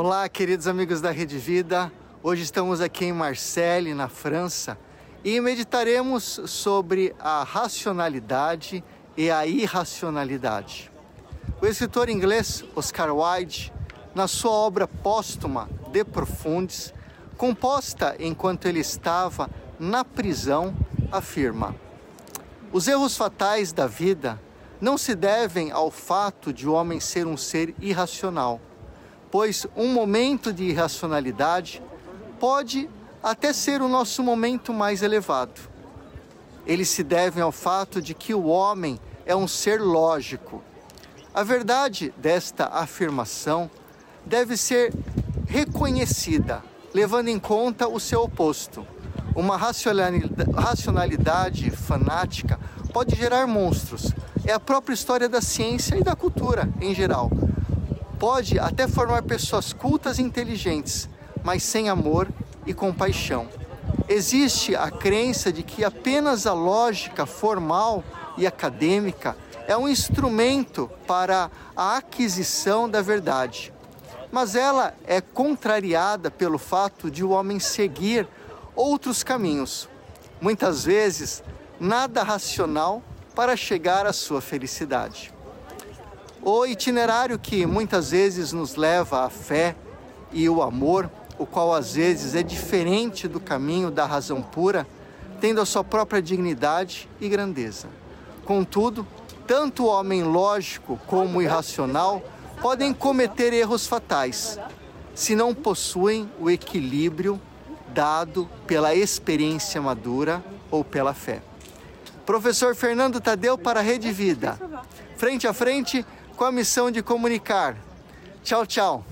Olá, queridos amigos da Rede Vida. Hoje estamos aqui em Marseille, na França, e meditaremos sobre a racionalidade e a irracionalidade. O escritor inglês Oscar Wilde, na sua obra póstuma De Profundis, composta enquanto ele estava na prisão, afirma: Os erros fatais da vida não se devem ao fato de o homem ser um ser irracional, pois um momento de irracionalidade pode até ser o nosso momento mais elevado. Eles se devem ao fato de que o homem é um ser lógico. A verdade desta afirmação deve ser reconhecida, levando em conta o seu oposto. Uma racionalidade fanática pode gerar monstros. É a própria história da ciência e da cultura em geral. Pode até formar pessoas cultas e inteligentes, mas sem amor e compaixão. Existe a crença de que apenas a lógica formal e acadêmica é um instrumento para a aquisição da verdade. Mas ela é contrariada pelo fato de o homem seguir outros caminhos, muitas vezes nada racional para chegar à sua felicidade. O itinerário que muitas vezes nos leva à fé e o amor, o qual às vezes é diferente do caminho da razão pura, tendo a sua própria dignidade e grandeza. Contudo, tanto o homem lógico como o irracional podem cometer erros fatais se não possuem o equilíbrio dado pela experiência madura ou pela fé. Professor Fernando Tadeu para a Rede Vida. Frente a frente com a missão de comunicar. Tchau, tchau.